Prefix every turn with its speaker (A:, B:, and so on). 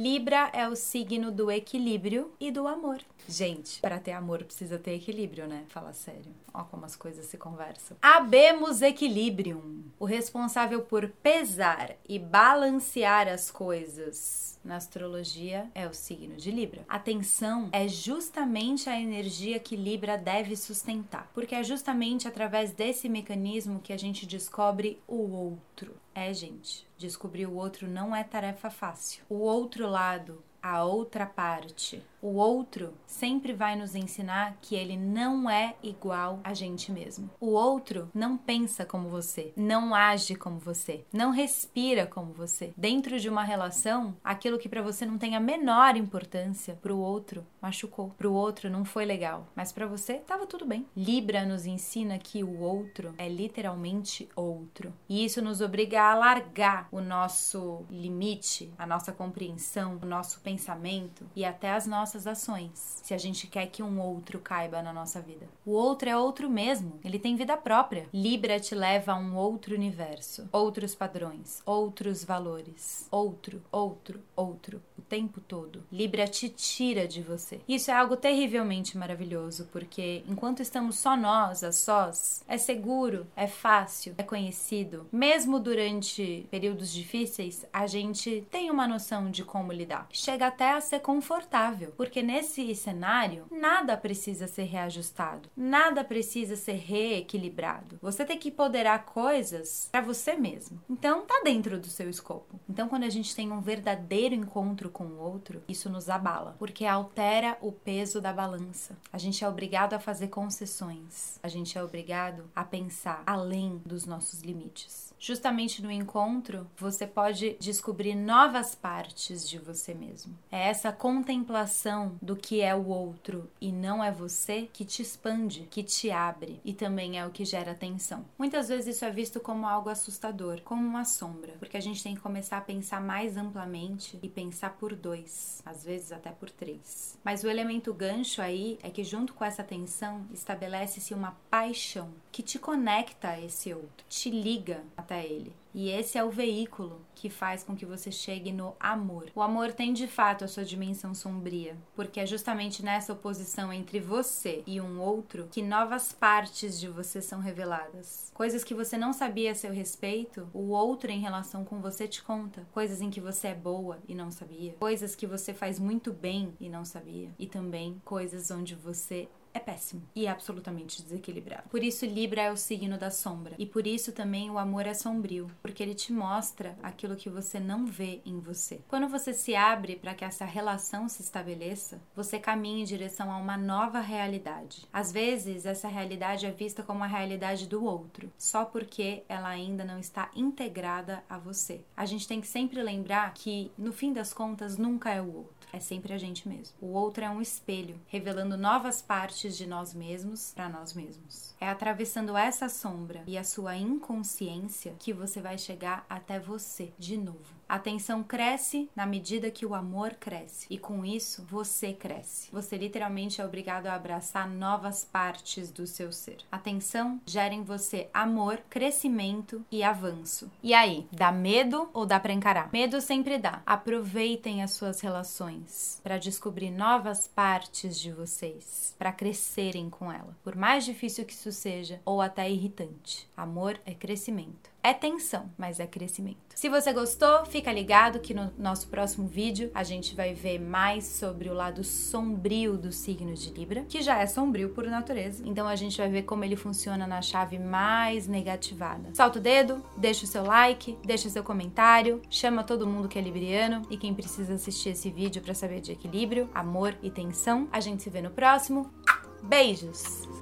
A: Libra é o signo do equilíbrio e do amor. Gente, para ter amor precisa ter equilíbrio, né? Fala sério. Ó como as coisas se conversam. Habemos equilibrium. O responsável por pesar e balancear as coisas na astrologia é o signo de Libra. Atenção é justamente a energia que Libra deve sustentar, porque é justamente através desse mecanismo que a gente descobre o outro. É, gente, descobrir o outro não é tarefa fácil. O outro lado, a outra parte, o outro sempre vai nos ensinar que ele não é igual a gente mesmo. O outro não pensa como você, não age como você, não respira como você. Dentro de uma relação, aquilo que para você não tem a menor importância, para o outro machucou, para o outro não foi legal, mas para você tava tudo bem. Libra nos ensina que o outro é literalmente outro. E isso nos obriga a alargar o nosso limite, a nossa compreensão, o nosso pensamento e até as nossas nossas ações, se a gente quer que um outro caiba na nossa vida. O outro é outro mesmo, ele tem vida própria. Libra te leva a um outro universo, outros padrões, outros valores, outro, outro, outro, tempo todo. Libra te tira de você. Isso é algo terrivelmente maravilhoso, porque enquanto estamos só nós, a sós, é seguro, é fácil, é conhecido. Mesmo durante períodos difíceis, a gente tem uma noção de como lidar. Chega até a ser confortável, porque nesse cenário nada precisa ser reajustado, nada precisa ser reequilibrado. Você tem que empoderar coisas para você mesmo. Então tá dentro do seu escopo. Então quando a gente tem um verdadeiro encontro com o outro, isso nos abala, porque altera o peso da balança. A gente é obrigado a fazer concessões. A gente é obrigado a pensar além dos nossos limites. Justamente no encontro, você pode descobrir novas partes de você mesmo. É essa contemplação do que é o outro e não é você que te expande, que te abre e também é o que gera tensão. Muitas vezes isso é visto como algo assustador, como uma sombra, porque a gente tem que começar a pensar mais amplamente e pensar por dois, às vezes até por três. Mas o elemento gancho aí é que junto com essa tensão estabelece-se uma paixão que te conecta a esse outro, te liga até ele. E esse é o veículo que faz com que você chegue no amor. O amor tem de fato a sua dimensão sombria, porque é justamente nessa oposição entre você e um outro que novas partes de você são reveladas. Coisas que você não sabia a seu respeito, o outro em relação com você te conta. Coisas em que você é boa e não sabia. Coisas que você faz muito bem e não sabia. E também coisas onde você é péssimo e absolutamente desequilibrado. Por isso, Libra é o signo da sombra. E por isso também o amor é sombrio, porque ele te mostra aquilo que você não vê em você. Quando você se abre para que essa relação se estabeleça, você caminha em direção a uma nova realidade. Às vezes, essa realidade é vista como a realidade do outro, só porque ela ainda não está integrada a você. A gente tem que sempre lembrar que, no fim das contas, nunca é o outro é sempre a gente mesmo. O outro é um espelho, revelando novas partes de nós mesmos para nós mesmos. É atravessando essa sombra e a sua inconsciência que você vai chegar até você de novo. A tensão cresce na medida que o amor cresce, e com isso você cresce. Você literalmente é obrigado a abraçar novas partes do seu ser. A tensão gera em você amor, crescimento e avanço. E aí, dá medo ou dá para encarar? Medo sempre dá. Aproveitem as suas relações para descobrir novas partes de vocês, para crescerem com ela. Por mais difícil que isso seja ou até irritante, amor é crescimento. É tensão, mas é crescimento. Se você gostou, fica ligado que no nosso próximo vídeo a gente vai ver mais sobre o lado sombrio do signo de Libra, que já é sombrio por natureza. Então a gente vai ver como ele funciona na chave mais negativada. Solta o dedo, deixa o seu like, deixa o seu comentário, chama todo mundo que é libriano e quem precisa assistir esse vídeo para saber de equilíbrio, amor e tensão. A gente se vê no próximo. Beijos!